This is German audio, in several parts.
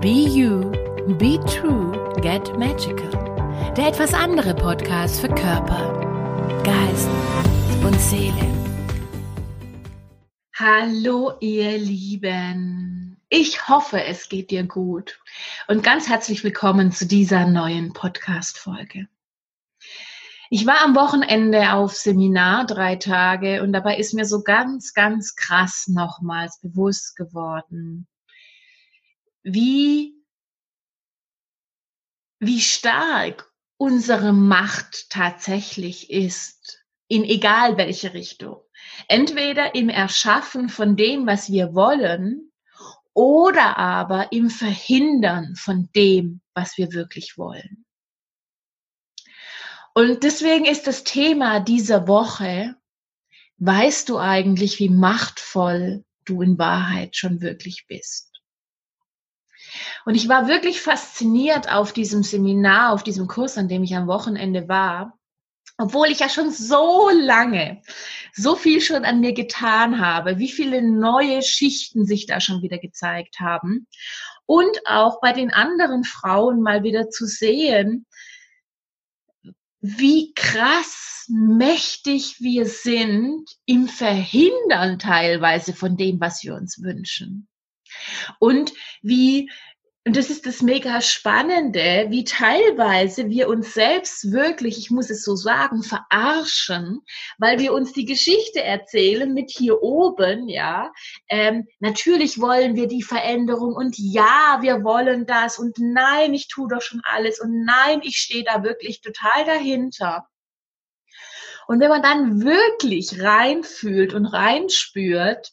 Be You, Be True, Get Magical. Der etwas andere Podcast für Körper, Geist und Seele. Hallo ihr Lieben. Ich hoffe, es geht dir gut und ganz herzlich willkommen zu dieser neuen Podcast-Folge. Ich war am Wochenende auf Seminar drei Tage und dabei ist mir so ganz, ganz krass nochmals bewusst geworden, wie, wie stark unsere Macht tatsächlich ist, in egal welche Richtung. Entweder im Erschaffen von dem, was wir wollen, oder aber im Verhindern von dem, was wir wirklich wollen. Und deswegen ist das Thema dieser Woche, weißt du eigentlich, wie machtvoll du in Wahrheit schon wirklich bist? Und ich war wirklich fasziniert auf diesem Seminar, auf diesem Kurs, an dem ich am Wochenende war, obwohl ich ja schon so lange so viel schon an mir getan habe, wie viele neue Schichten sich da schon wieder gezeigt haben und auch bei den anderen Frauen mal wieder zu sehen, wie krass mächtig wir sind im Verhindern teilweise von dem, was wir uns wünschen. Und wie und das ist das mega Spannende, wie teilweise wir uns selbst wirklich, ich muss es so sagen, verarschen, weil wir uns die Geschichte erzählen mit hier oben, ja. Ähm, natürlich wollen wir die Veränderung und ja, wir wollen das und nein, ich tue doch schon alles und nein, ich stehe da wirklich total dahinter. Und wenn man dann wirklich reinfühlt und reinspürt,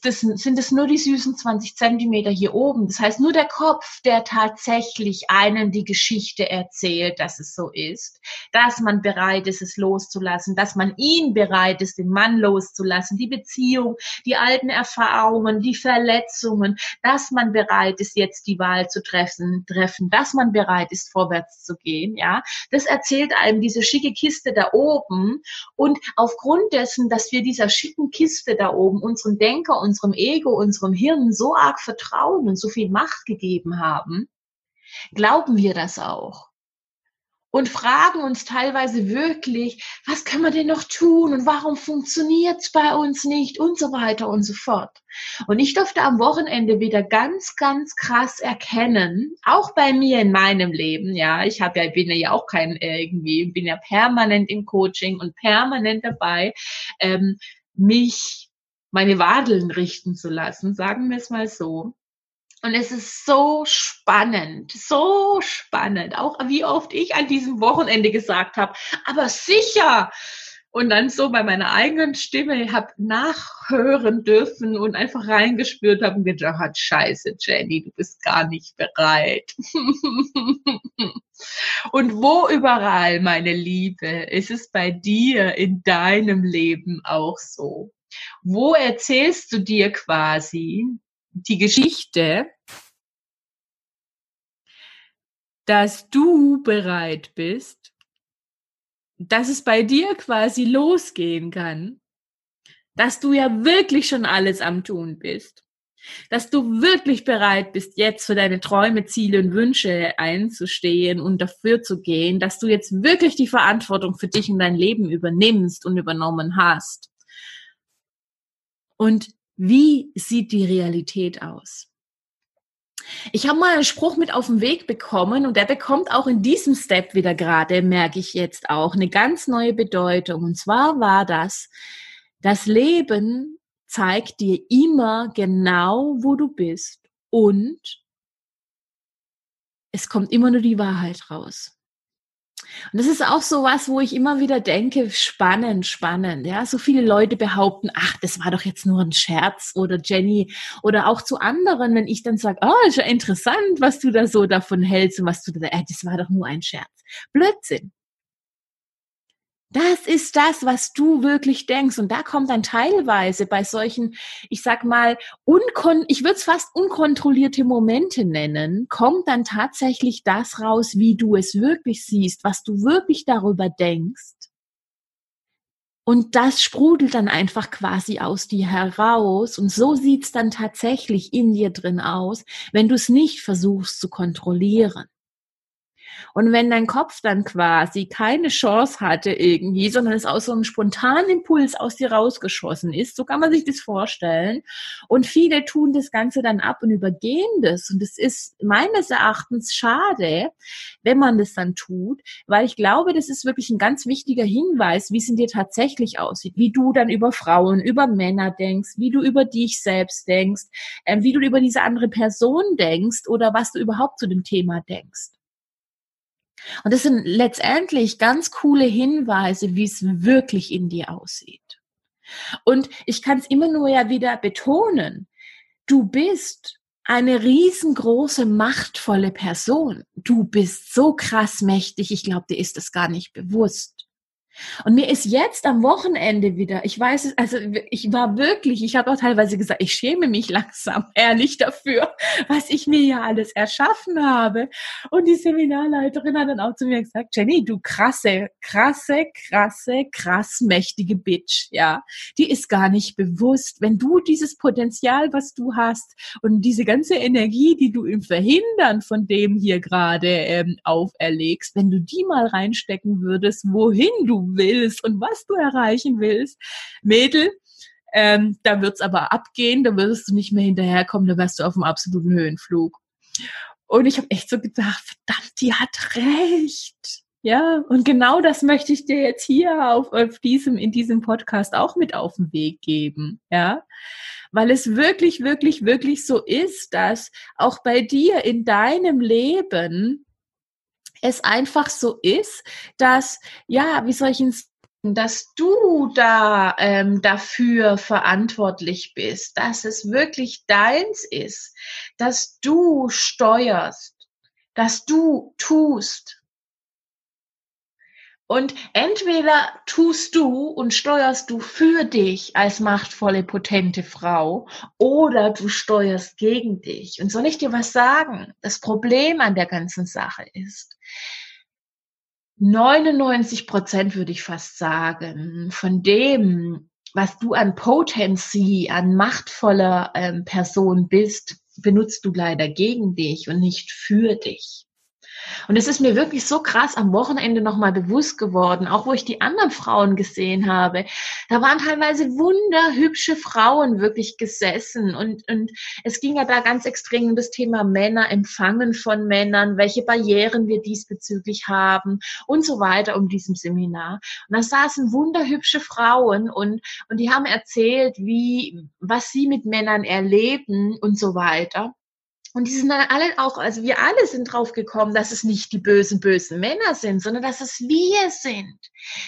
das, sind es nur die süßen 20 Zentimeter hier oben. Das heißt, nur der Kopf, der tatsächlich einen die Geschichte erzählt, dass es so ist, dass man bereit ist, es loszulassen, dass man ihn bereit ist, den Mann loszulassen, die Beziehung, die alten Erfahrungen, die Verletzungen, dass man bereit ist, jetzt die Wahl zu treffen, treffen, dass man bereit ist, vorwärts zu gehen, ja. Das erzählt einem diese schicke Kiste da oben und aufgrund dessen, dass wir dieser schicken Kiste da oben unseren Denker unserem Ego, unserem Hirn so arg vertrauen und so viel Macht gegeben haben, glauben wir das auch. Und fragen uns teilweise wirklich, was können wir denn noch tun und warum funktioniert es bei uns nicht und so weiter und so fort. Und ich durfte am Wochenende wieder ganz, ganz krass erkennen, auch bei mir in meinem Leben, ja, ich habe ja, bin ja auch kein irgendwie, bin ja permanent im Coaching und permanent dabei, ähm, mich meine Wadeln richten zu lassen, sagen wir es mal so. Und es ist so spannend, so spannend, auch wie oft ich an diesem Wochenende gesagt habe, aber sicher. Und dann so bei meiner eigenen Stimme habe nachhören dürfen und einfach reingespürt habe und gedacht, scheiße, Jenny, du bist gar nicht bereit. und wo überall, meine Liebe, ist es bei dir in deinem Leben auch so? Wo erzählst du dir quasi die Geschichte, dass du bereit bist, dass es bei dir quasi losgehen kann, dass du ja wirklich schon alles am Tun bist, dass du wirklich bereit bist, jetzt für deine Träume, Ziele und Wünsche einzustehen und dafür zu gehen, dass du jetzt wirklich die Verantwortung für dich und dein Leben übernimmst und übernommen hast. Und wie sieht die Realität aus? Ich habe mal einen Spruch mit auf den Weg bekommen und der bekommt auch in diesem Step wieder gerade, merke ich jetzt auch, eine ganz neue Bedeutung. Und zwar war das, das Leben zeigt dir immer genau, wo du bist und es kommt immer nur die Wahrheit raus. Und das ist auch so was, wo ich immer wieder denke, spannend, spannend. Ja, so viele Leute behaupten, ach, das war doch jetzt nur ein Scherz oder Jenny oder auch zu anderen, wenn ich dann sage, oh, ist ja interessant, was du da so davon hältst und was du da, äh, das war doch nur ein Scherz. Blödsinn. Das ist das, was du wirklich denkst. Und da kommt dann teilweise bei solchen, ich sag mal, unkon ich würde es fast unkontrollierte Momente nennen, kommt dann tatsächlich das raus, wie du es wirklich siehst, was du wirklich darüber denkst. Und das sprudelt dann einfach quasi aus dir heraus. Und so sieht's dann tatsächlich in dir drin aus, wenn du es nicht versuchst zu kontrollieren. Und wenn dein Kopf dann quasi keine Chance hatte irgendwie, sondern es aus so einem spontanen Impuls aus dir rausgeschossen ist, so kann man sich das vorstellen. Und viele tun das Ganze dann ab und übergehen das. Und es ist meines Erachtens schade, wenn man das dann tut, weil ich glaube, das ist wirklich ein ganz wichtiger Hinweis, wie es in dir tatsächlich aussieht, wie du dann über Frauen, über Männer denkst, wie du über dich selbst denkst, äh, wie du über diese andere Person denkst oder was du überhaupt zu dem Thema denkst. Und das sind letztendlich ganz coole Hinweise, wie es wirklich in dir aussieht. Und ich kann es immer nur ja wieder betonen. Du bist eine riesengroße, machtvolle Person. Du bist so krass mächtig. Ich glaube, dir ist das gar nicht bewusst. Und mir ist jetzt am Wochenende wieder, ich weiß es, also ich war wirklich, ich habe auch teilweise gesagt, ich schäme mich langsam ehrlich dafür, was ich mir ja alles erschaffen habe. Und die Seminarleiterin hat dann auch zu mir gesagt, Jenny, du krasse, krasse, krasse, krass mächtige Bitch, ja. Die ist gar nicht bewusst, wenn du dieses Potenzial, was du hast und diese ganze Energie, die du im Verhindern von dem hier gerade ähm, auferlegst, wenn du die mal reinstecken würdest, wohin du willst und was du erreichen willst. Mädel, ähm, da wird's aber abgehen, da wirst du nicht mehr hinterherkommen, da wärst du auf dem absoluten Höhenflug. Und ich habe echt so gedacht, verdammt, die hat recht. Ja, und genau das möchte ich dir jetzt hier auf, auf diesem, in diesem Podcast auch mit auf den Weg geben. Ja, weil es wirklich, wirklich, wirklich so ist, dass auch bei dir in deinem Leben es einfach so ist, dass, ja, wie soll ich ihn dass du da ähm, dafür verantwortlich bist, dass es wirklich deins ist, dass du steuerst, dass du tust. Und entweder tust du und steuerst du für dich als machtvolle, potente Frau oder du steuerst gegen dich. Und soll ich dir was sagen? Das Problem an der ganzen Sache ist, 99 Prozent würde ich fast sagen, von dem, was du an Potency, an machtvoller ähm, Person bist, benutzt du leider gegen dich und nicht für dich. Und es ist mir wirklich so krass am Wochenende nochmal bewusst geworden, auch wo ich die anderen Frauen gesehen habe. Da waren teilweise wunderhübsche Frauen wirklich gesessen und, und es ging ja da ganz extrem um das Thema Männer, Empfangen von Männern, welche Barrieren wir diesbezüglich haben und so weiter um diesem Seminar. Und da saßen wunderhübsche Frauen und, und die haben erzählt, wie, was sie mit Männern erleben und so weiter. Und die sind dann alle auch, also wir alle sind drauf gekommen, dass es nicht die bösen, bösen Männer sind, sondern dass es wir sind.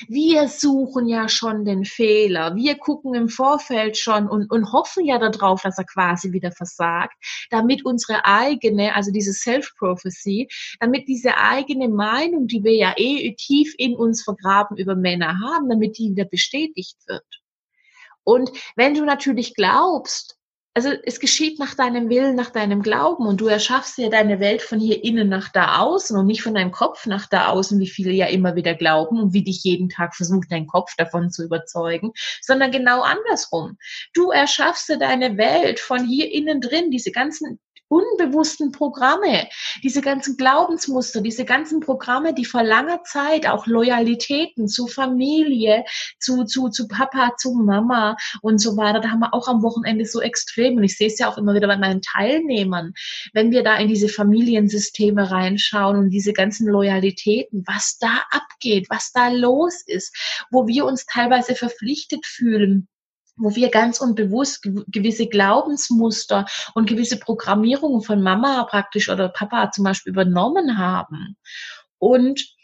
Wir suchen ja schon den Fehler. Wir gucken im Vorfeld schon und, und hoffen ja darauf, dass er quasi wieder versagt, damit unsere eigene, also diese Self-Prophecy, damit diese eigene Meinung, die wir ja eh tief in uns vergraben über Männer haben, damit die wieder bestätigt wird. Und wenn du natürlich glaubst, also es geschieht nach deinem Willen, nach deinem Glauben und du erschaffst dir deine Welt von hier innen nach da außen und nicht von deinem Kopf nach da außen, wie viele ja immer wieder glauben und wie dich jeden Tag versucht, dein Kopf davon zu überzeugen, sondern genau andersrum. Du erschaffst dir deine Welt von hier innen drin, diese ganzen unbewussten Programme, diese ganzen Glaubensmuster, diese ganzen Programme, die vor langer Zeit auch Loyalitäten zu Familie, zu, zu, zu Papa, zu Mama und so weiter, da haben wir auch am Wochenende so extrem. Und ich sehe es ja auch immer wieder bei meinen Teilnehmern, wenn wir da in diese Familiensysteme reinschauen und diese ganzen Loyalitäten, was da abgeht, was da los ist, wo wir uns teilweise verpflichtet fühlen, wo wir ganz unbewusst gewisse Glaubensmuster und gewisse Programmierungen von Mama praktisch oder Papa zum Beispiel übernommen haben. Und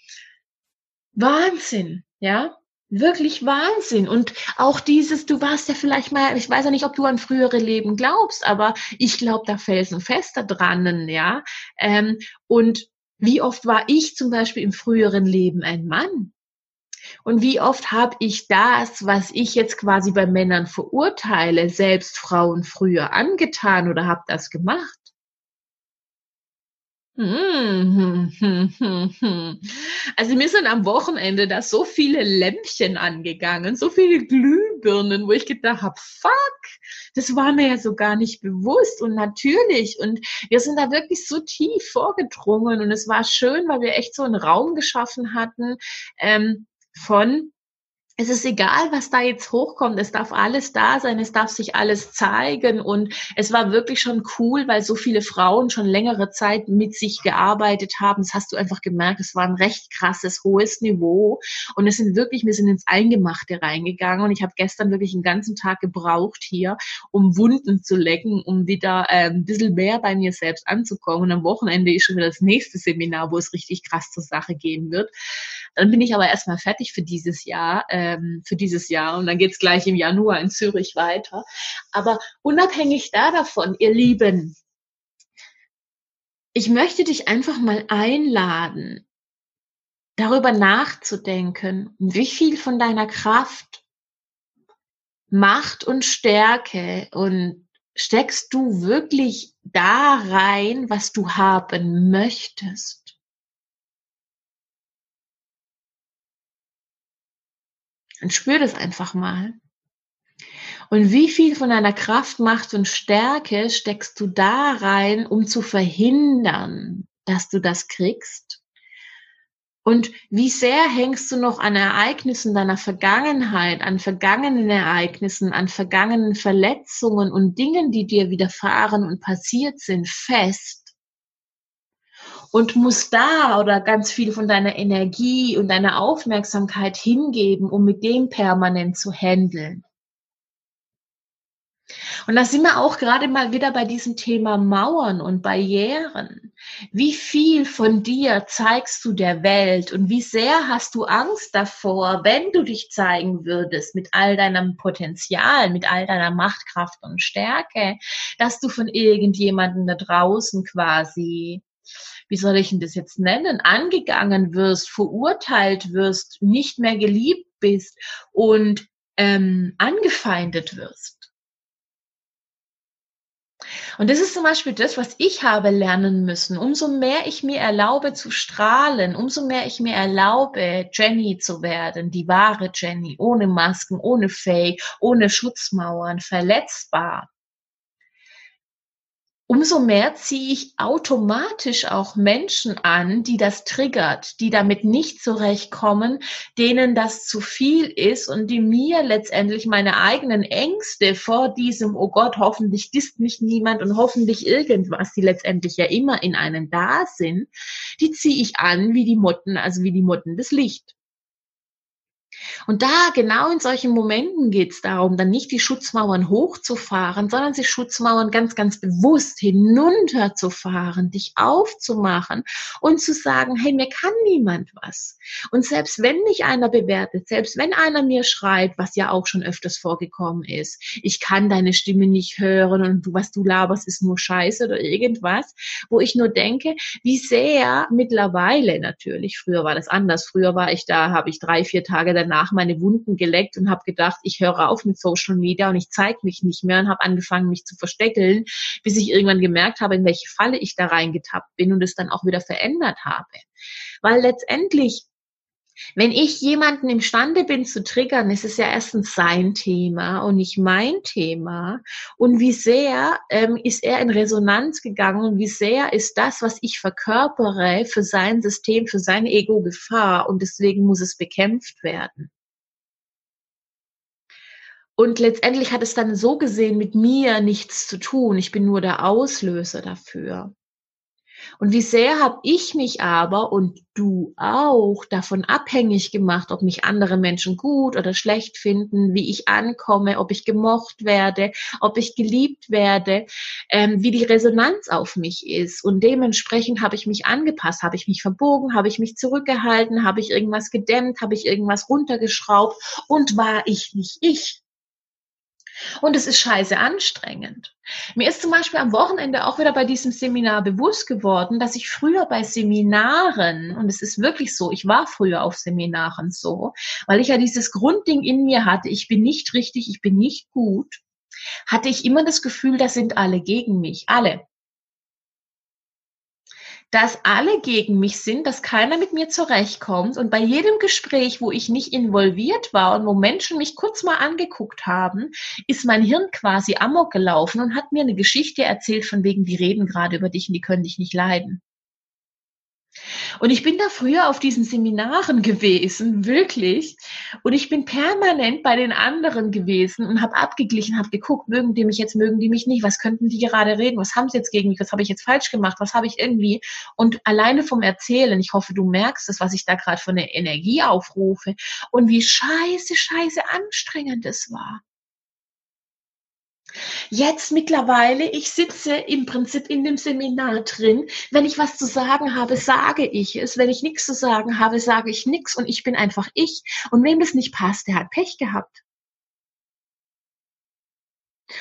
Wahnsinn, ja, wirklich Wahnsinn. Und auch dieses, du warst ja vielleicht mal, ich weiß ja nicht, ob du an frühere Leben glaubst, aber ich glaube da felsenfest dran, ja. Ähm, und wie oft war ich zum Beispiel im früheren Leben ein Mann? Und wie oft habe ich das, was ich jetzt quasi bei Männern verurteile, selbst Frauen früher angetan oder habe das gemacht? Also mir sind am Wochenende da so viele Lämpchen angegangen, so viele Glühbirnen, wo ich gedacht habe, fuck, das war mir ja so gar nicht bewusst und natürlich. Und wir sind da wirklich so tief vorgedrungen und es war schön, weil wir echt so einen Raum geschaffen hatten ähm, von es ist egal, was da jetzt hochkommt. Es darf alles da sein. Es darf sich alles zeigen. Und es war wirklich schon cool, weil so viele Frauen schon längere Zeit mit sich gearbeitet haben. Das hast du einfach gemerkt. Es war ein recht krasses, hohes Niveau. Und es sind wirklich, wir sind ins Eingemachte reingegangen. Und ich habe gestern wirklich einen ganzen Tag gebraucht hier, um Wunden zu lecken, um wieder äh, ein bisschen mehr bei mir selbst anzukommen. Und am Wochenende ist schon wieder das nächste Seminar, wo es richtig krass zur Sache gehen wird. Dann bin ich aber erstmal fertig für dieses Jahr. Äh, ähm, für dieses Jahr. Und dann geht es gleich im Januar in Zürich weiter. Aber unabhängig da davon, ihr Lieben, ich möchte dich einfach mal einladen, darüber nachzudenken, wie viel von deiner Kraft, Macht und Stärke und steckst du wirklich da rein, was du haben möchtest? Und spür das einfach mal. Und wie viel von deiner Kraft, Macht und Stärke steckst du da rein, um zu verhindern, dass du das kriegst? Und wie sehr hängst du noch an Ereignissen deiner Vergangenheit, an vergangenen Ereignissen, an vergangenen Verletzungen und Dingen, die dir widerfahren und passiert sind, fest? Und musst da oder ganz viel von deiner Energie und deiner Aufmerksamkeit hingeben, um mit dem permanent zu handeln. Und da sind wir auch gerade mal wieder bei diesem Thema Mauern und Barrieren. Wie viel von dir zeigst du der Welt und wie sehr hast du Angst davor, wenn du dich zeigen würdest mit all deinem Potenzial, mit all deiner Machtkraft und Stärke, dass du von irgendjemandem da draußen quasi wie soll ich denn das jetzt nennen, angegangen wirst, verurteilt wirst, nicht mehr geliebt bist und ähm, angefeindet wirst. Und das ist zum Beispiel das, was ich habe lernen müssen. Umso mehr ich mir erlaube zu strahlen, umso mehr ich mir erlaube, Jenny zu werden, die wahre Jenny, ohne Masken, ohne Fake, ohne Schutzmauern, verletzbar, umso mehr ziehe ich automatisch auch Menschen an, die das triggert, die damit nicht zurechtkommen, denen das zu viel ist und die mir letztendlich meine eigenen Ängste vor diesem, oh Gott, hoffentlich disst mich niemand und hoffentlich irgendwas, die letztendlich ja immer in einem da sind, die ziehe ich an wie die Motten, also wie die Motten des Licht. Und da, genau in solchen Momenten geht es darum, dann nicht die Schutzmauern hochzufahren, sondern die Schutzmauern ganz, ganz bewusst hinunterzufahren, dich aufzumachen und zu sagen, hey, mir kann niemand was. Und selbst wenn mich einer bewertet, selbst wenn einer mir schreit, was ja auch schon öfters vorgekommen ist, ich kann deine Stimme nicht hören und du, was du laberst, ist nur Scheiße oder irgendwas, wo ich nur denke, wie sehr mittlerweile natürlich, früher war das anders, früher war ich da, habe ich drei, vier Tage danach danach meine Wunden geleckt und habe gedacht, ich höre auf mit Social Media und ich zeige mich nicht mehr und habe angefangen, mich zu versteckeln, bis ich irgendwann gemerkt habe, in welche Falle ich da reingetappt bin und es dann auch wieder verändert habe. Weil letztendlich wenn ich jemanden imstande bin zu triggern, ist es ja erstens sein Thema und nicht mein Thema. Und wie sehr ähm, ist er in Resonanz gegangen und wie sehr ist das, was ich verkörpere, für sein System, für sein Ego Gefahr und deswegen muss es bekämpft werden. Und letztendlich hat es dann so gesehen mit mir nichts zu tun. Ich bin nur der Auslöser dafür. Und wie sehr habe ich mich aber und du auch davon abhängig gemacht, ob mich andere Menschen gut oder schlecht finden, wie ich ankomme, ob ich gemocht werde, ob ich geliebt werde, ähm, wie die Resonanz auf mich ist. Und dementsprechend habe ich mich angepasst, habe ich mich verbogen, habe ich mich zurückgehalten, habe ich irgendwas gedämmt, habe ich irgendwas runtergeschraubt und war ich nicht ich. Und es ist scheiße anstrengend. Mir ist zum Beispiel am Wochenende auch wieder bei diesem Seminar bewusst geworden, dass ich früher bei Seminaren, und es ist wirklich so, ich war früher auf Seminaren so, weil ich ja dieses Grundding in mir hatte, ich bin nicht richtig, ich bin nicht gut, hatte ich immer das Gefühl, da sind alle gegen mich, alle. Dass alle gegen mich sind, dass keiner mit mir zurechtkommt. Und bei jedem Gespräch, wo ich nicht involviert war und wo Menschen mich kurz mal angeguckt haben, ist mein Hirn quasi amok gelaufen und hat mir eine Geschichte erzählt von wegen, die reden gerade über dich und die können dich nicht leiden. Und ich bin da früher auf diesen Seminaren gewesen, wirklich. Und ich bin permanent bei den anderen gewesen und habe abgeglichen, habe geguckt, mögen die mich jetzt, mögen die mich nicht, was könnten die gerade reden, was haben sie jetzt gegen mich, was habe ich jetzt falsch gemacht, was habe ich irgendwie. Und alleine vom Erzählen, ich hoffe, du merkst es, was ich da gerade von der Energie aufrufe und wie scheiße, scheiße anstrengend es war. Jetzt mittlerweile, ich sitze im Prinzip in dem Seminar drin. Wenn ich was zu sagen habe, sage ich es. Wenn ich nichts zu sagen habe, sage ich nichts und ich bin einfach ich. Und wem das nicht passt, der hat Pech gehabt.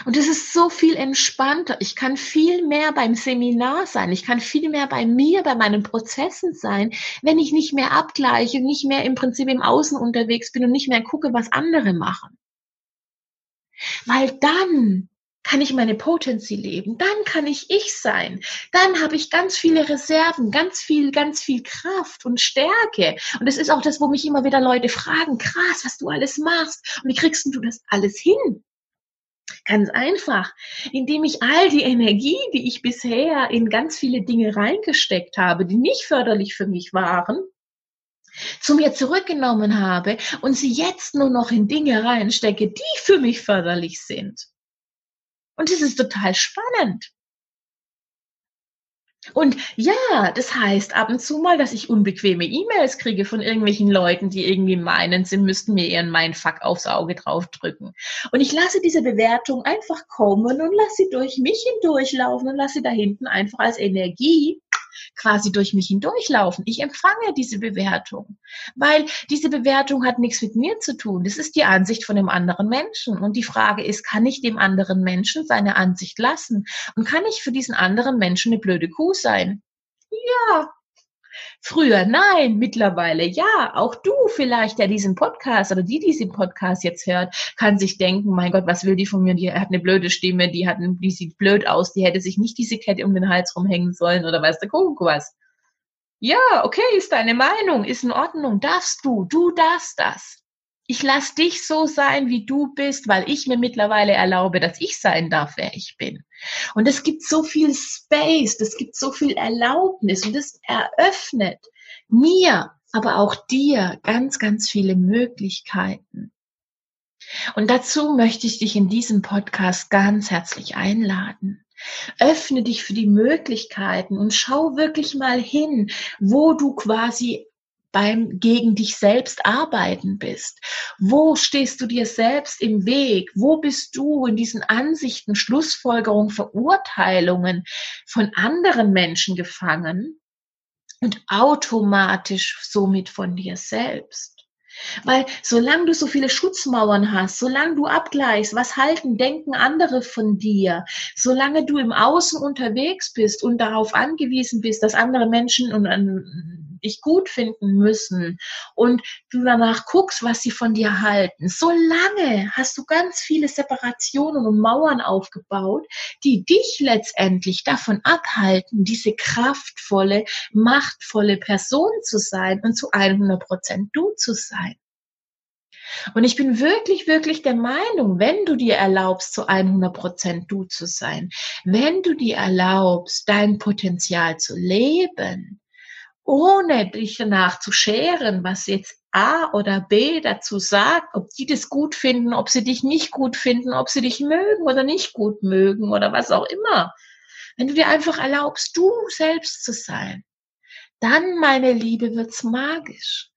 Und es ist so viel entspannter. Ich kann viel mehr beim Seminar sein. Ich kann viel mehr bei mir, bei meinen Prozessen sein, wenn ich nicht mehr abgleiche nicht mehr im Prinzip im Außen unterwegs bin und nicht mehr gucke, was andere machen. Weil dann kann ich meine Potency leben, dann kann ich ich sein, dann habe ich ganz viele Reserven, ganz viel, ganz viel Kraft und Stärke. Und das ist auch das, wo mich immer wieder Leute fragen, krass, was du alles machst und wie kriegst du das alles hin? Ganz einfach, indem ich all die Energie, die ich bisher in ganz viele Dinge reingesteckt habe, die nicht förderlich für mich waren, zu mir zurückgenommen habe und sie jetzt nur noch in Dinge reinstecke, die für mich förderlich sind. Und das ist total spannend. Und ja, das heißt ab und zu mal, dass ich unbequeme E-Mails kriege von irgendwelchen Leuten, die irgendwie meinen, sie müssten mir ihren Mindfuck aufs Auge draufdrücken. Und ich lasse diese Bewertung einfach kommen und lasse sie durch mich hindurchlaufen und lasse sie da hinten einfach als Energie quasi durch mich hindurchlaufen. Ich empfange diese Bewertung, weil diese Bewertung hat nichts mit mir zu tun. Das ist die Ansicht von dem anderen Menschen. Und die Frage ist, kann ich dem anderen Menschen seine Ansicht lassen? Und kann ich für diesen anderen Menschen eine blöde Kuh sein? Ja, Früher nein, mittlerweile ja. Auch du vielleicht, der diesen Podcast oder die, die diesen Podcast jetzt hört, kann sich denken, mein Gott, was will die von mir? Die hat eine blöde Stimme, die hat, die sieht blöd aus, die hätte sich nicht diese Kette um den Hals rumhängen sollen oder weißt du, guck was. Ja, okay, ist deine Meinung, ist in Ordnung, darfst du, du darfst das. Ich lass dich so sein, wie du bist, weil ich mir mittlerweile erlaube, dass ich sein darf, wer ich bin. Und es gibt so viel Space, es gibt so viel Erlaubnis und es eröffnet mir, aber auch dir ganz, ganz viele Möglichkeiten. Und dazu möchte ich dich in diesem Podcast ganz herzlich einladen. Öffne dich für die Möglichkeiten und schau wirklich mal hin, wo du quasi beim gegen dich selbst arbeiten bist? Wo stehst du dir selbst im Weg? Wo bist du in diesen Ansichten, Schlussfolgerungen, Verurteilungen von anderen Menschen gefangen und automatisch somit von dir selbst? Weil solange du so viele Schutzmauern hast, solange du abgleichst, was halten, denken andere von dir, solange du im Außen unterwegs bist und darauf angewiesen bist, dass andere Menschen und dich gut finden müssen und du danach guckst, was sie von dir halten. So lange hast du ganz viele Separationen und Mauern aufgebaut, die dich letztendlich davon abhalten, diese kraftvolle, machtvolle Person zu sein und zu 100 Prozent du zu sein. Und ich bin wirklich, wirklich der Meinung, wenn du dir erlaubst, zu 100 Prozent du zu sein, wenn du dir erlaubst, dein Potenzial zu leben, ohne dich danach zu scheren, was jetzt A oder B dazu sagt, ob die das gut finden, ob sie dich nicht gut finden, ob sie dich mögen oder nicht gut mögen oder was auch immer. Wenn du dir einfach erlaubst, du selbst zu sein, dann, meine Liebe, wird's magisch.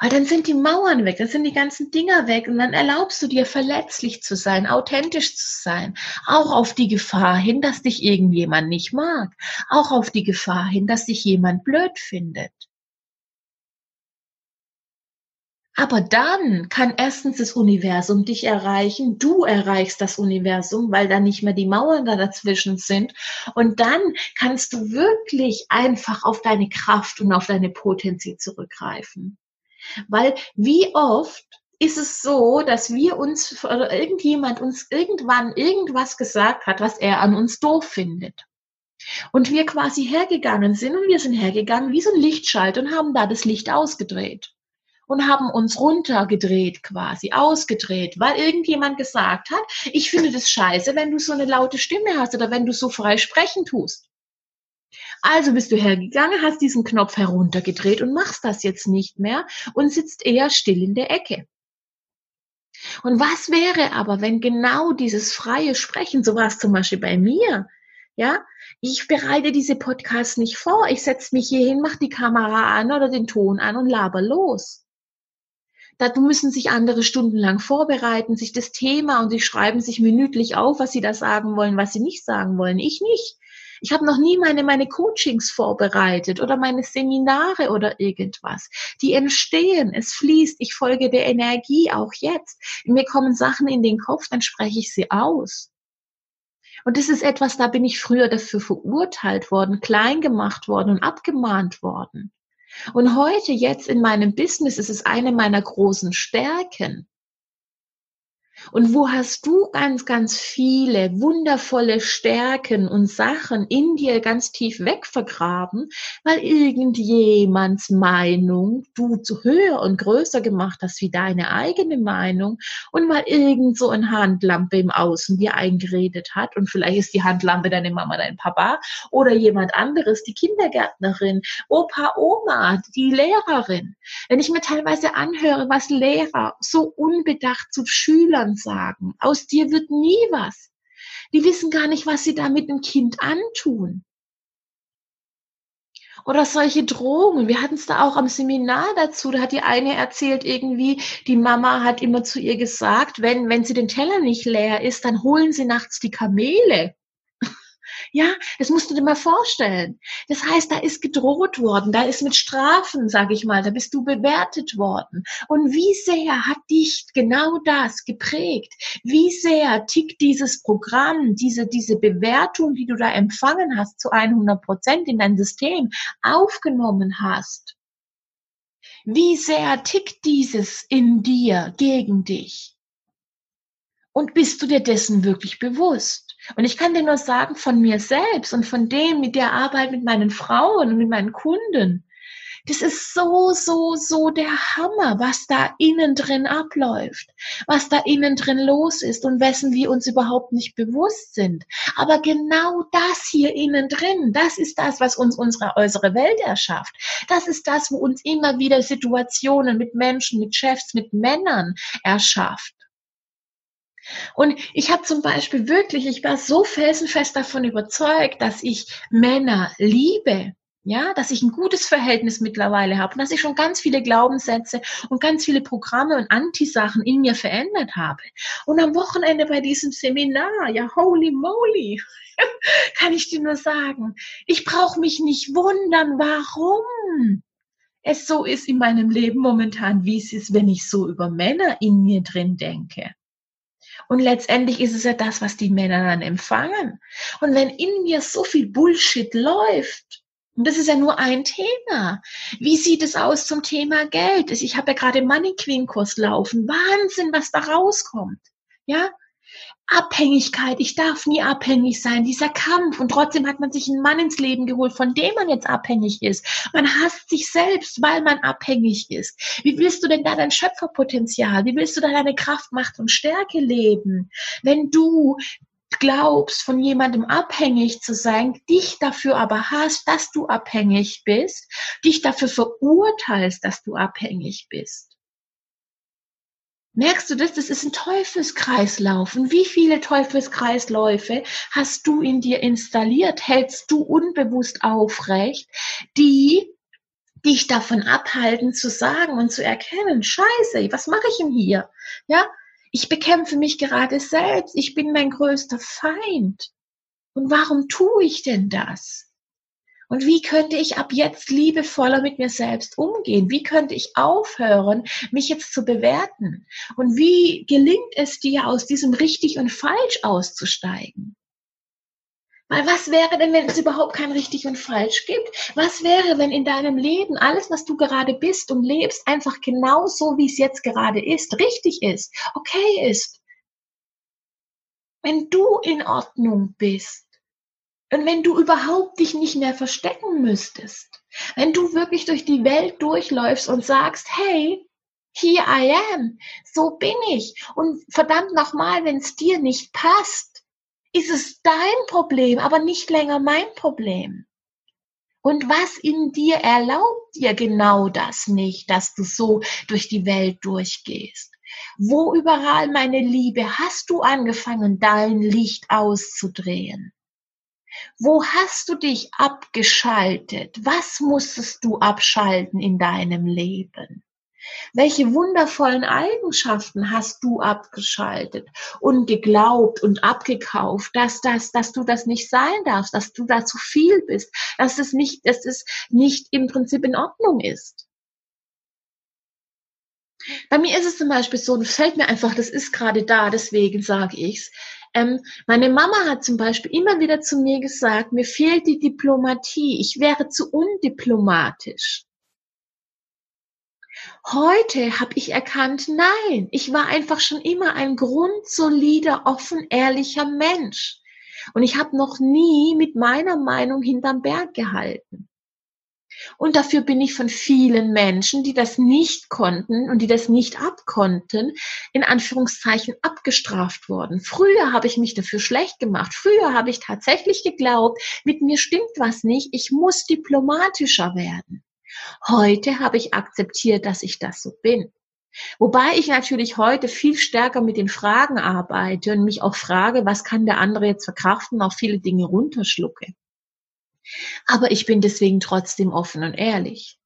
Weil dann sind die Mauern weg, dann sind die ganzen Dinger weg und dann erlaubst du dir verletzlich zu sein, authentisch zu sein. Auch auf die Gefahr hin, dass dich irgendjemand nicht mag. Auch auf die Gefahr hin, dass dich jemand blöd findet. Aber dann kann erstens das Universum dich erreichen, du erreichst das Universum, weil da nicht mehr die Mauern da dazwischen sind. Und dann kannst du wirklich einfach auf deine Kraft und auf deine Potenzie zurückgreifen. Weil wie oft ist es so, dass wir uns oder irgendjemand uns irgendwann irgendwas gesagt hat, was er an uns doof findet. Und wir quasi hergegangen sind und wir sind hergegangen wie so ein Lichtschalter und haben da das Licht ausgedreht und haben uns runtergedreht quasi, ausgedreht, weil irgendjemand gesagt hat, ich finde das scheiße, wenn du so eine laute Stimme hast oder wenn du so frei sprechen tust. Also bist du hergegangen, hast diesen Knopf heruntergedreht und machst das jetzt nicht mehr und sitzt eher still in der Ecke. Und was wäre aber, wenn genau dieses freie Sprechen, so war es zum Beispiel bei mir, ja, ich bereite diese Podcasts nicht vor, ich setze mich hier hin, mache die Kamera an oder den Ton an und laber los. Dazu müssen sich andere stundenlang vorbereiten, sich das Thema und sie schreiben sich minütlich auf, was sie da sagen wollen, was sie nicht sagen wollen. Ich nicht. Ich habe noch nie meine, meine Coachings vorbereitet oder meine Seminare oder irgendwas. Die entstehen, es fließt, ich folge der Energie auch jetzt. Mir kommen Sachen in den Kopf, dann spreche ich sie aus. Und das ist etwas, da bin ich früher dafür verurteilt worden, klein gemacht worden und abgemahnt worden. Und heute, jetzt in meinem Business, ist es eine meiner großen Stärken. Und wo hast du ganz, ganz viele wundervolle Stärken und Sachen in dir ganz tief wegvergraben, weil irgendjemands Meinung du zu höher und größer gemacht hast wie deine eigene Meinung und weil irgend so eine Handlampe im Außen dir eingeredet hat und vielleicht ist die Handlampe deine Mama, dein Papa oder jemand anderes, die Kindergärtnerin, Opa, Oma, die Lehrerin. Wenn ich mir teilweise anhöre, was Lehrer so unbedacht zu Schülern sagen. Aus dir wird nie was. Die wissen gar nicht, was sie da mit dem Kind antun. Oder solche Drohungen. Wir hatten es da auch am Seminar dazu. Da hat die eine erzählt irgendwie, die Mama hat immer zu ihr gesagt, wenn, wenn sie den Teller nicht leer ist, dann holen sie nachts die Kamele. Ja, das musst du dir mal vorstellen. Das heißt, da ist gedroht worden, da ist mit Strafen, sage ich mal, da bist du bewertet worden. Und wie sehr hat dich genau das geprägt? Wie sehr tickt dieses Programm, diese, diese Bewertung, die du da empfangen hast, zu 100 Prozent in dein System aufgenommen hast? Wie sehr tickt dieses in dir gegen dich? Und bist du dir dessen wirklich bewusst? Und ich kann dir nur sagen, von mir selbst und von dem, mit der Arbeit mit meinen Frauen und mit meinen Kunden, das ist so, so, so der Hammer, was da innen drin abläuft, was da innen drin los ist und wessen wir uns überhaupt nicht bewusst sind. Aber genau das hier innen drin, das ist das, was uns unsere äußere Welt erschafft. Das ist das, wo uns immer wieder Situationen mit Menschen, mit Chefs, mit Männern erschafft. Und ich habe zum Beispiel wirklich, ich war so felsenfest davon überzeugt, dass ich Männer liebe. Ja, dass ich ein gutes Verhältnis mittlerweile habe und dass ich schon ganz viele Glaubenssätze und ganz viele Programme und Antisachen in mir verändert habe. Und am Wochenende bei diesem Seminar, ja, holy moly, kann ich dir nur sagen, ich brauche mich nicht wundern, warum es so ist in meinem Leben momentan, wie es ist, wenn ich so über Männer in mir drin denke. Und letztendlich ist es ja das, was die Männer dann empfangen. Und wenn in mir so viel Bullshit läuft, und das ist ja nur ein Thema. Wie sieht es aus zum Thema Geld? Ich habe ja gerade Money Queen Kurs laufen. Wahnsinn, was da rauskommt. Ja? Abhängigkeit, ich darf nie abhängig sein, dieser Kampf und trotzdem hat man sich einen Mann ins Leben geholt, von dem man jetzt abhängig ist. Man hasst sich selbst, weil man abhängig ist. Wie willst du denn da dein Schöpferpotenzial, wie willst du da deine Kraft, Macht und Stärke leben, wenn du glaubst, von jemandem abhängig zu sein, dich dafür aber hast, dass du abhängig bist, dich dafür verurteilst, dass du abhängig bist. Merkst du das? Das ist ein Teufelskreislauf. Und wie viele Teufelskreisläufe hast du in dir installiert, hältst du unbewusst aufrecht, die dich davon abhalten zu sagen und zu erkennen, scheiße, was mache ich denn hier? Ja, ich bekämpfe mich gerade selbst. Ich bin mein größter Feind. Und warum tue ich denn das? Und wie könnte ich ab jetzt liebevoller mit mir selbst umgehen? Wie könnte ich aufhören, mich jetzt zu bewerten? Und wie gelingt es dir, aus diesem richtig und falsch auszusteigen? Weil was wäre denn, wenn es überhaupt kein richtig und falsch gibt? Was wäre, wenn in deinem Leben alles, was du gerade bist und lebst, einfach genau so, wie es jetzt gerade ist, richtig ist, okay ist? Wenn du in Ordnung bist, Und wenn du überhaupt dich nicht mehr verstecken müsstest, wenn du wirklich durch die Welt durchläufst und sagst, hey, here I am, so bin ich. Und verdammt nochmal, wenn es dir nicht passt, ist es dein Problem, aber nicht länger mein Problem. Und was in dir erlaubt dir genau das nicht, dass du so durch die Welt durchgehst? Wo überall, meine Liebe, hast du angefangen, dein Licht auszudrehen? Wo hast du dich abgeschaltet? Was musstest du abschalten in deinem Leben? Welche wundervollen Eigenschaften hast du abgeschaltet und geglaubt und abgekauft, dass das, dass du das nicht sein darfst, dass du da zu viel bist, dass es nicht, dass es nicht im Prinzip in Ordnung ist? Bei mir ist es zum Beispiel so, das fällt mir einfach, das ist gerade da, deswegen sage ich's. Ähm, meine Mama hat zum Beispiel immer wieder zu mir gesagt, mir fehlt die Diplomatie, ich wäre zu undiplomatisch. Heute habe ich erkannt, nein, ich war einfach schon immer ein grundsolider, offen, ehrlicher Mensch. Und ich habe noch nie mit meiner Meinung hinterm Berg gehalten. Und dafür bin ich von vielen Menschen, die das nicht konnten und die das nicht abkonnten, in Anführungszeichen abgestraft worden. Früher habe ich mich dafür schlecht gemacht. Früher habe ich tatsächlich geglaubt, mit mir stimmt was nicht, ich muss diplomatischer werden. Heute habe ich akzeptiert, dass ich das so bin. Wobei ich natürlich heute viel stärker mit den Fragen arbeite und mich auch frage, was kann der andere jetzt verkraften, auch viele Dinge runterschlucke. Aber ich bin deswegen trotzdem offen und ehrlich.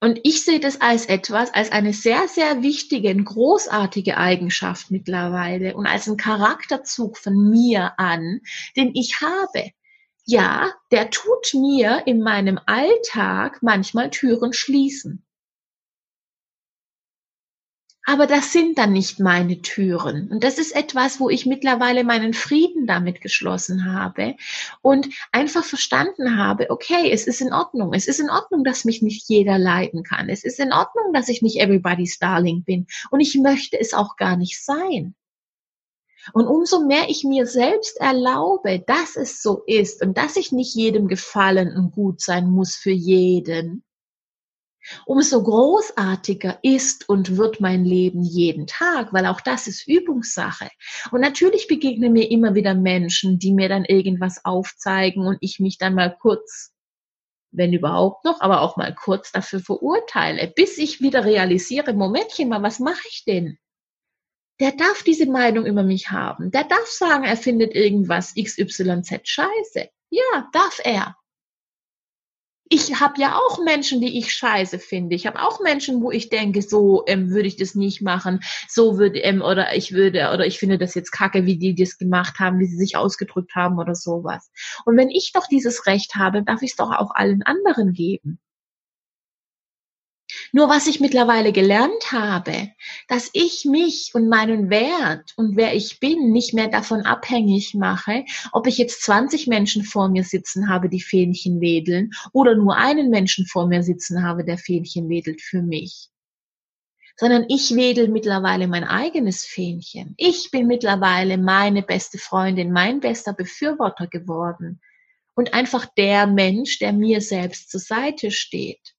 Und ich sehe das als etwas, als eine sehr, sehr wichtige, großartige Eigenschaft mittlerweile und als einen Charakterzug von mir an, den ich habe ja, der tut mir in meinem Alltag manchmal Türen schließen. Aber das sind dann nicht meine Türen. Und das ist etwas, wo ich mittlerweile meinen Frieden damit geschlossen habe und einfach verstanden habe, okay, es ist in Ordnung. Es ist in Ordnung, dass mich nicht jeder leiden kann. Es ist in Ordnung, dass ich nicht everybody's darling bin. Und ich möchte es auch gar nicht sein. Und umso mehr ich mir selbst erlaube, dass es so ist und dass ich nicht jedem gefallen und gut sein muss für jeden, umso großartiger ist und wird mein Leben jeden Tag, weil auch das ist Übungssache. Und natürlich begegnen mir immer wieder Menschen, die mir dann irgendwas aufzeigen und ich mich dann mal kurz, wenn überhaupt noch, aber auch mal kurz dafür verurteile, bis ich wieder realisiere, Momentchen mal, was mache ich denn? der darf diese Meinung über mich haben. Der darf sagen, er findet irgendwas XYZ scheiße. Ja, darf er. Ich habe ja auch Menschen, die ich scheiße finde. Ich habe auch Menschen, wo ich denke, so ähm, würde ich das nicht machen, so würde ähm, oder ich würde oder ich finde das jetzt kacke, wie die das gemacht haben, wie sie sich ausgedrückt haben oder sowas. Und wenn ich doch dieses Recht habe, darf ich es doch auch allen anderen geben. Nur was ich mittlerweile gelernt habe, dass ich mich und meinen Wert und wer ich bin nicht mehr davon abhängig mache, ob ich jetzt 20 Menschen vor mir sitzen habe, die Fähnchen wedeln oder nur einen Menschen vor mir sitzen habe, der Fähnchen wedelt für mich. Sondern ich wedel mittlerweile mein eigenes Fähnchen. Ich bin mittlerweile meine beste Freundin, mein bester Befürworter geworden. Und einfach der Mensch, der mir selbst zur Seite steht.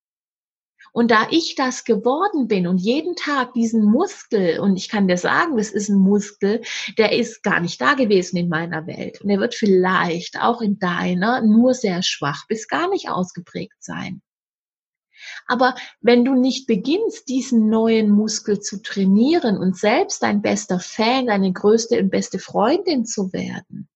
Und da ich das geworden bin und jeden Tag diesen Muskel, und ich kann dir sagen, das ist ein Muskel, der ist gar nicht da gewesen in meiner Welt. Und der wird vielleicht auch in deiner nur sehr schwach bis gar nicht ausgeprägt sein. Aber wenn du nicht beginnst, diesen neuen Muskel zu trainieren und selbst dein bester Fan, deine größte und beste Freundin zu werden,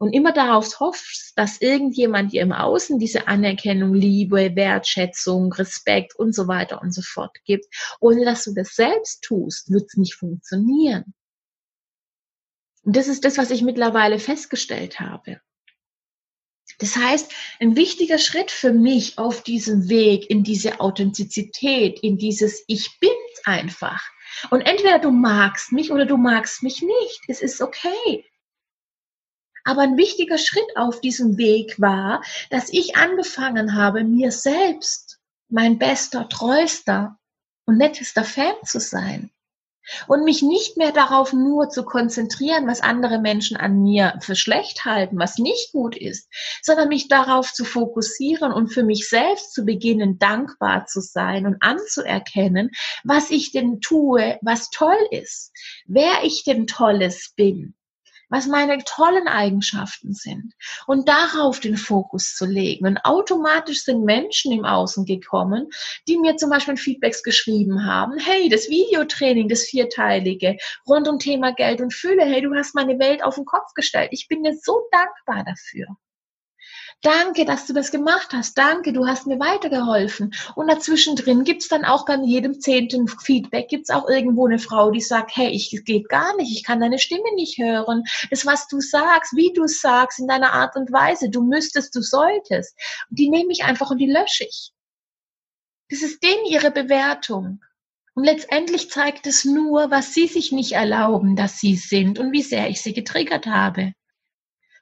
und immer darauf hoffst, dass irgendjemand dir im Außen diese Anerkennung, Liebe, Wertschätzung, Respekt und so weiter und so fort gibt, ohne dass du das selbst tust, wird es nicht funktionieren. Und das ist das, was ich mittlerweile festgestellt habe. Das heißt, ein wichtiger Schritt für mich auf diesem Weg in diese Authentizität, in dieses Ich bin's einfach. Und entweder du magst mich oder du magst mich nicht. Es ist okay. Aber ein wichtiger Schritt auf diesem Weg war, dass ich angefangen habe, mir selbst mein bester, treuster und nettester Fan zu sein. und mich nicht mehr darauf nur zu konzentrieren, was andere Menschen an mir für schlecht halten, was nicht gut ist, sondern mich darauf zu fokussieren und für mich selbst zu beginnen, dankbar zu sein und anzuerkennen, was ich denn tue, was toll ist, wer ich denn Tolles bin was meine tollen Eigenschaften sind und darauf den Fokus zu legen. Und automatisch sind Menschen im Außen gekommen, die mir zum Beispiel Feedbacks geschrieben haben, hey, das Videotraining, das vierteilige, rund um Thema Geld und Fülle, hey, du hast meine Welt auf den Kopf gestellt. Ich bin dir so dankbar dafür. Danke, dass du das gemacht hast. Danke, du hast mir weitergeholfen. Und dazwischen drin gibt's dann auch bei jedem zehnten Feedback, gibt's auch irgendwo eine Frau, die sagt, hey, ich geht gar nicht, ich kann deine Stimme nicht hören. Das, was du sagst, wie du sagst, in deiner Art und Weise, du müsstest, du solltest. Und die nehme ich einfach und die lösche ich. Das ist denen ihre Bewertung. Und letztendlich zeigt es nur, was sie sich nicht erlauben, dass sie sind und wie sehr ich sie getriggert habe.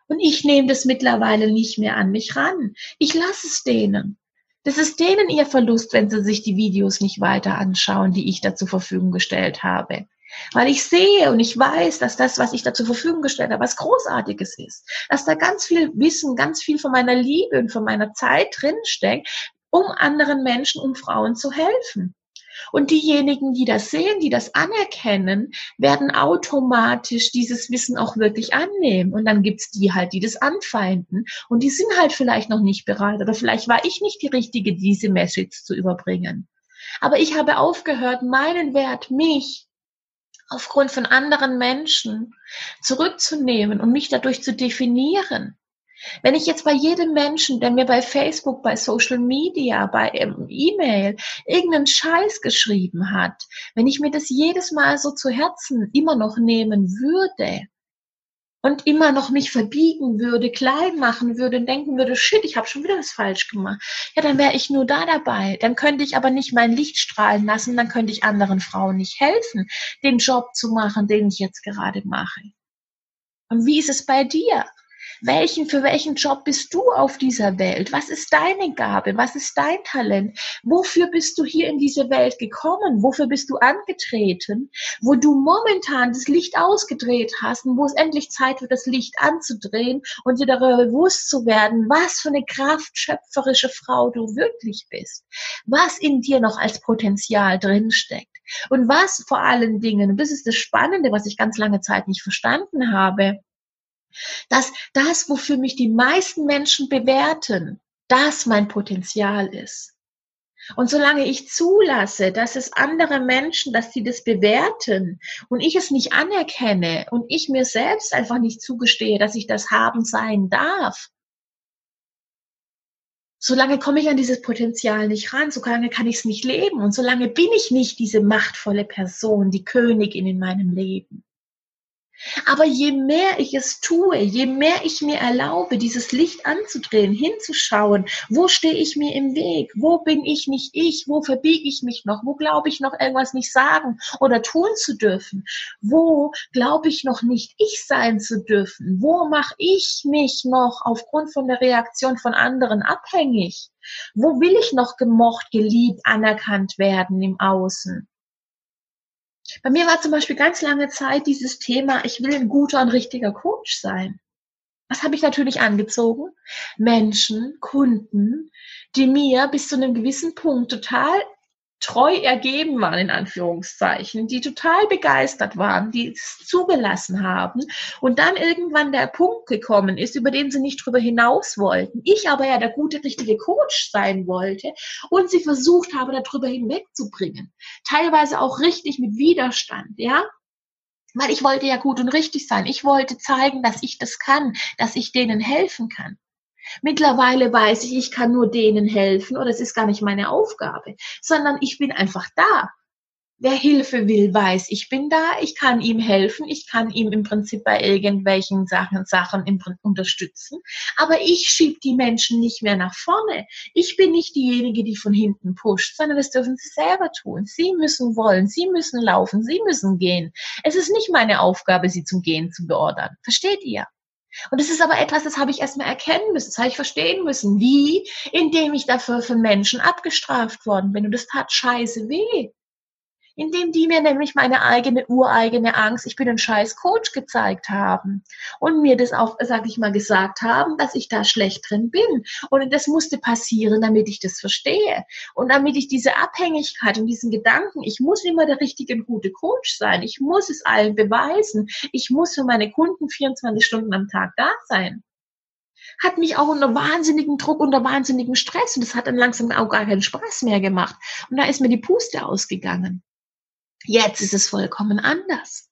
Und ich nehme das mittlerweile nicht mehr an mich ran. Ich lasse es denen. Das ist denen ihr Verlust, wenn sie sich die Videos nicht weiter anschauen, die ich da zur Verfügung gestellt habe. Weil ich sehe und ich weiß, dass das, was ich da zur Verfügung gestellt habe, was Großartiges ist. Dass da ganz viel Wissen, ganz viel von meiner Liebe und von meiner Zeit drinsteckt, um anderen Menschen, um Frauen zu helfen. Und diejenigen, die das sehen, die das anerkennen, werden automatisch dieses Wissen auch wirklich annehmen. Und dann gibt's die halt, die das anfeinden. Und die sind halt vielleicht noch nicht bereit. Oder vielleicht war ich nicht die Richtige, diese Message zu überbringen. Aber ich habe aufgehört, meinen Wert, mich aufgrund von anderen Menschen zurückzunehmen und mich dadurch zu definieren. Wenn ich jetzt bei jedem Menschen, der mir bei Facebook, bei Social Media, bei ähm, E-Mail irgendeinen Scheiß geschrieben hat, wenn ich mir das jedes Mal so zu Herzen immer noch nehmen würde und immer noch mich verbiegen würde, klein machen würde denken würde, shit, ich habe schon wieder was falsch gemacht, ja, dann wäre ich nur da dabei. Dann könnte ich aber nicht mein Licht strahlen lassen, dann könnte ich anderen Frauen nicht helfen, den Job zu machen, den ich jetzt gerade mache. Und wie ist es bei dir? Welchen, für welchen Job bist du auf dieser Welt? Was ist deine Gabe? Was ist dein Talent? Wofür bist du hier in diese Welt gekommen? Wofür bist du angetreten? Wo du momentan das Licht ausgedreht hast und wo es endlich Zeit wird, das Licht anzudrehen und dir darüber bewusst zu werden, was für eine kraftschöpferische Frau du wirklich bist. Was in dir noch als Potenzial drinsteckt. Und was vor allen Dingen, und das ist das Spannende, was ich ganz lange Zeit nicht verstanden habe, dass das, wofür mich die meisten Menschen bewerten, das mein Potenzial ist. Und solange ich zulasse, dass es andere Menschen, dass sie das bewerten und ich es nicht anerkenne und ich mir selbst einfach nicht zugestehe, dass ich das haben sein darf, solange komme ich an dieses Potenzial nicht ran, solange kann ich es nicht leben und solange bin ich nicht diese machtvolle Person, die Königin in meinem Leben. Aber je mehr ich es tue, je mehr ich mir erlaube, dieses Licht anzudrehen, hinzuschauen, wo stehe ich mir im Weg, wo bin ich nicht ich, wo verbiege ich mich noch, wo glaube ich noch irgendwas nicht sagen oder tun zu dürfen, wo glaube ich noch nicht ich sein zu dürfen, wo mache ich mich noch aufgrund von der Reaktion von anderen abhängig, wo will ich noch gemocht, geliebt, anerkannt werden im Außen. Bei mir war zum Beispiel ganz lange Zeit dieses Thema, ich will ein guter und richtiger Coach sein. Was habe ich natürlich angezogen? Menschen, Kunden, die mir bis zu einem gewissen Punkt total treu ergeben waren, in Anführungszeichen, die total begeistert waren, die es zugelassen haben und dann irgendwann der Punkt gekommen ist, über den sie nicht drüber hinaus wollten. Ich aber ja der gute, richtige Coach sein wollte und sie versucht habe, darüber hinwegzubringen. Teilweise auch richtig mit Widerstand, ja. Weil ich wollte ja gut und richtig sein. Ich wollte zeigen, dass ich das kann, dass ich denen helfen kann. Mittlerweile weiß ich, ich kann nur denen helfen oder es ist gar nicht meine Aufgabe, sondern ich bin einfach da. Wer Hilfe will, weiß, ich bin da, ich kann ihm helfen, ich kann ihm im Prinzip bei irgendwelchen Sachen, Sachen unterstützen, aber ich schieb die Menschen nicht mehr nach vorne. Ich bin nicht diejenige, die von hinten pusht, sondern das dürfen sie selber tun. Sie müssen wollen, sie müssen laufen, sie müssen gehen. Es ist nicht meine Aufgabe, sie zum Gehen zu beordern. Versteht ihr? Und das ist aber etwas, das habe ich erstmal erkennen müssen, das habe ich verstehen müssen. Wie? Indem ich dafür von Menschen abgestraft worden bin. Und das tat scheiße weh. Indem die mir nämlich meine eigene ureigene Angst, ich bin ein scheiß Coach gezeigt haben und mir das auch, sag ich mal, gesagt haben, dass ich da schlecht drin bin. Und das musste passieren, damit ich das verstehe und damit ich diese Abhängigkeit und diesen Gedanken, ich muss immer der richtige und gute Coach sein, ich muss es allen beweisen, ich muss für meine Kunden 24 Stunden am Tag da sein hat mich auch unter wahnsinnigen Druck, unter wahnsinnigen Stress und das hat dann langsam auch gar keinen Spaß mehr gemacht. Und da ist mir die Puste ausgegangen. Jetzt ist es vollkommen anders.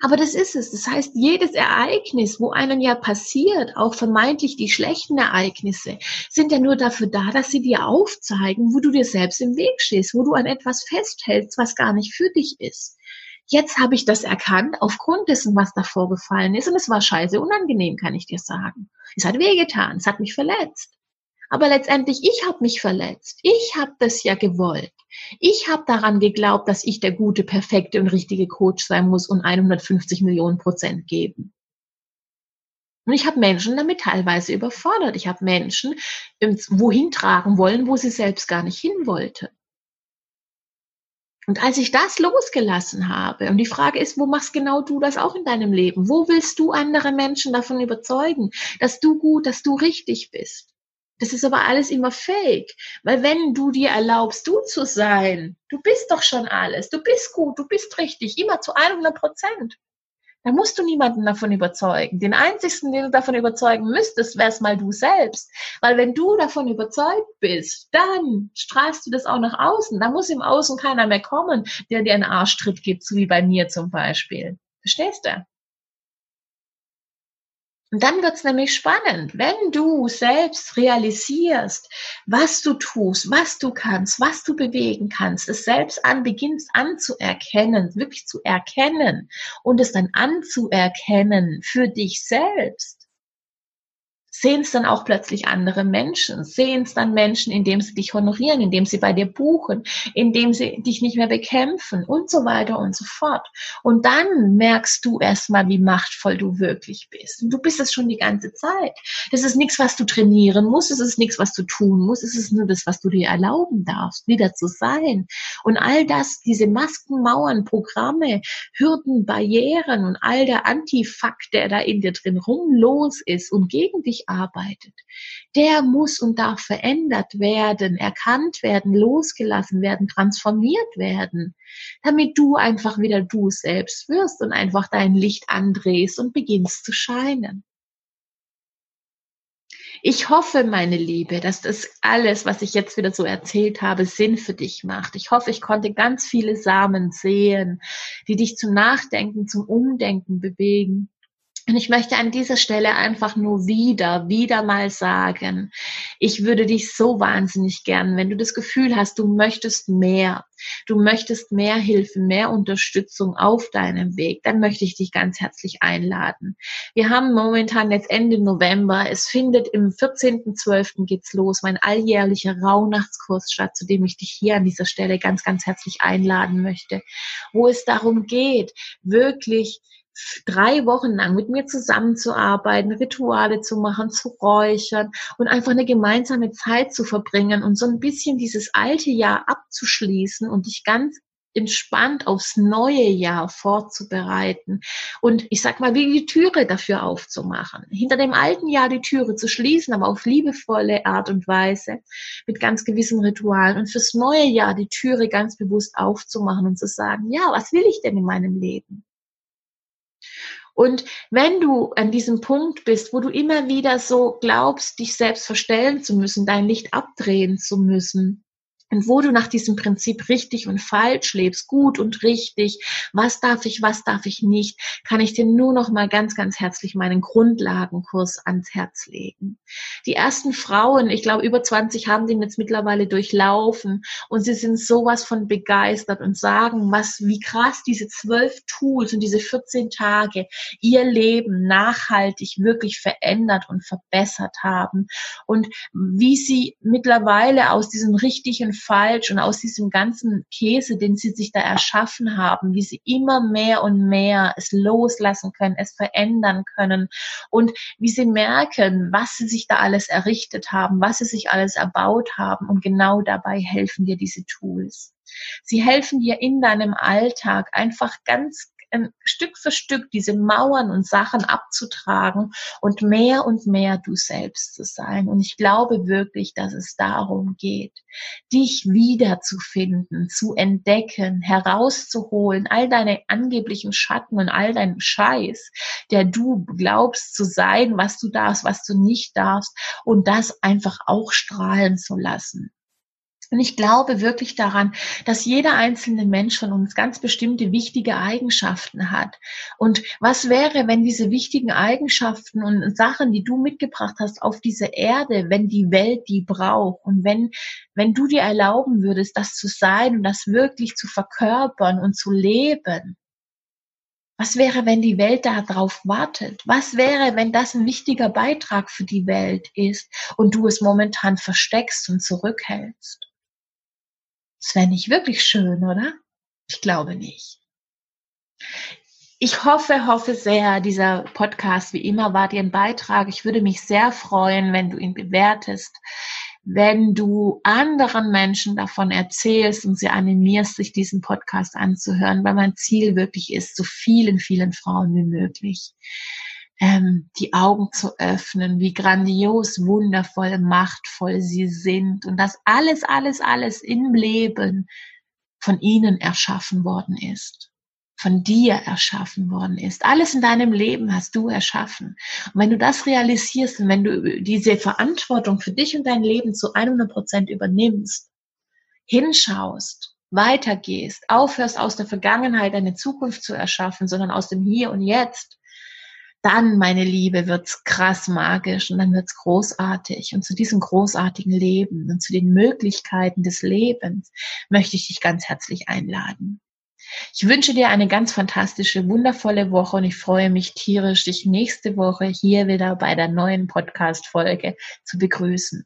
Aber das ist es. Das heißt, jedes Ereignis, wo einem ja passiert, auch vermeintlich die schlechten Ereignisse, sind ja nur dafür da, dass sie dir aufzeigen, wo du dir selbst im Weg stehst, wo du an etwas festhältst, was gar nicht für dich ist. Jetzt habe ich das erkannt aufgrund dessen, was da vorgefallen ist. Und es war scheiße unangenehm, kann ich dir sagen. Es hat wehgetan, es hat mich verletzt. Aber letztendlich, ich habe mich verletzt. Ich habe das ja gewollt. Ich habe daran geglaubt, dass ich der gute, perfekte und richtige Coach sein muss und 150 Millionen Prozent geben. Und ich habe Menschen damit teilweise überfordert. Ich habe Menschen wohin tragen wollen, wo sie selbst gar nicht hin wollte. Und als ich das losgelassen habe, und die Frage ist, wo machst genau du das auch in deinem Leben? Wo willst du andere Menschen davon überzeugen, dass du gut, dass du richtig bist? Das ist aber alles immer fake, weil wenn du dir erlaubst, du zu sein, du bist doch schon alles, du bist gut, du bist richtig, immer zu 100 Prozent. Da musst du niemanden davon überzeugen. Den einzigsten, den du davon überzeugen müsstest, wär's mal du selbst. Weil wenn du davon überzeugt bist, dann strahlst du das auch nach außen. Da muss im Außen keiner mehr kommen, der dir einen Arschtritt gibt, so wie bei mir zum Beispiel. Verstehst du? Und dann wird's nämlich spannend, wenn du selbst realisierst, was du tust, was du kannst, was du bewegen kannst, es selbst an beginnst anzuerkennen, wirklich zu erkennen und es dann anzuerkennen für dich selbst sehen es dann auch plötzlich andere Menschen, sehen es dann Menschen, indem sie dich honorieren, indem sie bei dir buchen, indem sie dich nicht mehr bekämpfen und so weiter und so fort. Und dann merkst du erstmal, wie machtvoll du wirklich bist. Und du bist es schon die ganze Zeit. Das ist nichts, was du trainieren musst, es ist nichts, was du tun musst, es ist nur das, was du dir erlauben darfst, wieder zu sein. Und all das, diese Masken, Mauern, Programme, Hürden, Barrieren und all der Antifakt, der da in dir drin rumlos ist und gegen dich arbeitet, der muss und darf verändert werden, erkannt werden, losgelassen werden, transformiert werden, damit du einfach wieder du selbst wirst und einfach dein Licht andrehst und beginnst zu scheinen. Ich hoffe, meine Liebe, dass das alles, was ich jetzt wieder so erzählt habe, Sinn für dich macht. Ich hoffe, ich konnte ganz viele Samen sehen, die dich zum Nachdenken, zum Umdenken bewegen. Und ich möchte an dieser Stelle einfach nur wieder, wieder mal sagen, ich würde dich so wahnsinnig gern, wenn du das Gefühl hast, du möchtest mehr, du möchtest mehr Hilfe, mehr Unterstützung auf deinem Weg, dann möchte ich dich ganz herzlich einladen. Wir haben momentan jetzt Ende November, es findet im 14.12. geht's los, mein alljährlicher Rauhnachtskurs statt, zu dem ich dich hier an dieser Stelle ganz, ganz herzlich einladen möchte, wo es darum geht, wirklich drei Wochen lang mit mir zusammenzuarbeiten, Rituale zu machen, zu räuchern und einfach eine gemeinsame Zeit zu verbringen und so ein bisschen dieses alte Jahr abzuschließen und dich ganz entspannt aufs neue Jahr vorzubereiten und ich sag mal, wie die Türe dafür aufzumachen. Hinter dem alten Jahr die Türe zu schließen, aber auf liebevolle Art und Weise mit ganz gewissen Ritualen und fürs neue Jahr die Türe ganz bewusst aufzumachen und zu sagen, ja, was will ich denn in meinem Leben? Und wenn du an diesem Punkt bist, wo du immer wieder so glaubst, dich selbst verstellen zu müssen, dein Licht abdrehen zu müssen, und wo du nach diesem Prinzip richtig und falsch lebst, gut und richtig, was darf ich, was darf ich nicht, kann ich dir nur noch mal ganz, ganz herzlich meinen Grundlagenkurs ans Herz legen. Die ersten Frauen, ich glaube über 20 haben den jetzt mittlerweile durchlaufen und sie sind sowas von begeistert und sagen, was, wie krass diese zwölf Tools und diese 14 Tage ihr Leben nachhaltig wirklich verändert und verbessert haben und wie sie mittlerweile aus diesem richtigen falsch und aus diesem ganzen Käse, den sie sich da erschaffen haben, wie sie immer mehr und mehr es loslassen können, es verändern können und wie sie merken, was sie sich da alles errichtet haben, was sie sich alles erbaut haben und genau dabei helfen dir diese Tools. Sie helfen dir in deinem Alltag einfach ganz ähm, Stück für Stück diese Mauern und Sachen abzutragen und mehr und mehr du selbst zu sein. Und ich glaube wirklich, dass es darum geht, dich wiederzufinden, zu entdecken, herauszuholen, all deine angeblichen Schatten und all deinen Scheiß, der du glaubst zu sein, was du darfst, was du nicht darfst und das einfach auch strahlen zu lassen. Und ich glaube wirklich daran, dass jeder einzelne Mensch von uns ganz bestimmte wichtige Eigenschaften hat. Und was wäre, wenn diese wichtigen Eigenschaften und Sachen, die du mitgebracht hast auf diese Erde, wenn die Welt die braucht und wenn, wenn du dir erlauben würdest, das zu sein und das wirklich zu verkörpern und zu leben? Was wäre, wenn die Welt darauf wartet? Was wäre, wenn das ein wichtiger Beitrag für die Welt ist und du es momentan versteckst und zurückhältst? Das wäre nicht wirklich schön, oder? Ich glaube nicht. Ich hoffe, hoffe sehr, dieser Podcast wie immer war dir ein Beitrag. Ich würde mich sehr freuen, wenn du ihn bewertest, wenn du anderen Menschen davon erzählst und sie animierst, sich diesen Podcast anzuhören, weil mein Ziel wirklich ist, so vielen, vielen Frauen wie möglich ähm, die Augen zu öffnen, wie grandios, wundervoll, machtvoll sie sind und dass alles, alles, alles im Leben von ihnen erschaffen worden ist, von dir erschaffen worden ist. Alles in deinem Leben hast du erschaffen. Und wenn du das realisierst und wenn du diese Verantwortung für dich und dein Leben zu 100 Prozent übernimmst, hinschaust, weitergehst, aufhörst aus der Vergangenheit eine Zukunft zu erschaffen, sondern aus dem Hier und Jetzt, dann, meine Liebe, wird's krass magisch und dann wird's großartig. Und zu diesem großartigen Leben und zu den Möglichkeiten des Lebens möchte ich dich ganz herzlich einladen. Ich wünsche dir eine ganz fantastische, wundervolle Woche und ich freue mich tierisch, dich nächste Woche hier wieder bei der neuen Podcast-Folge zu begrüßen.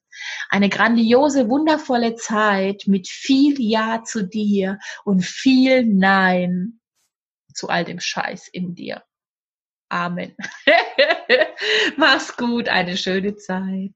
Eine grandiose, wundervolle Zeit mit viel Ja zu dir und viel Nein zu all dem Scheiß in dir. Amen. Mach's gut, eine schöne Zeit.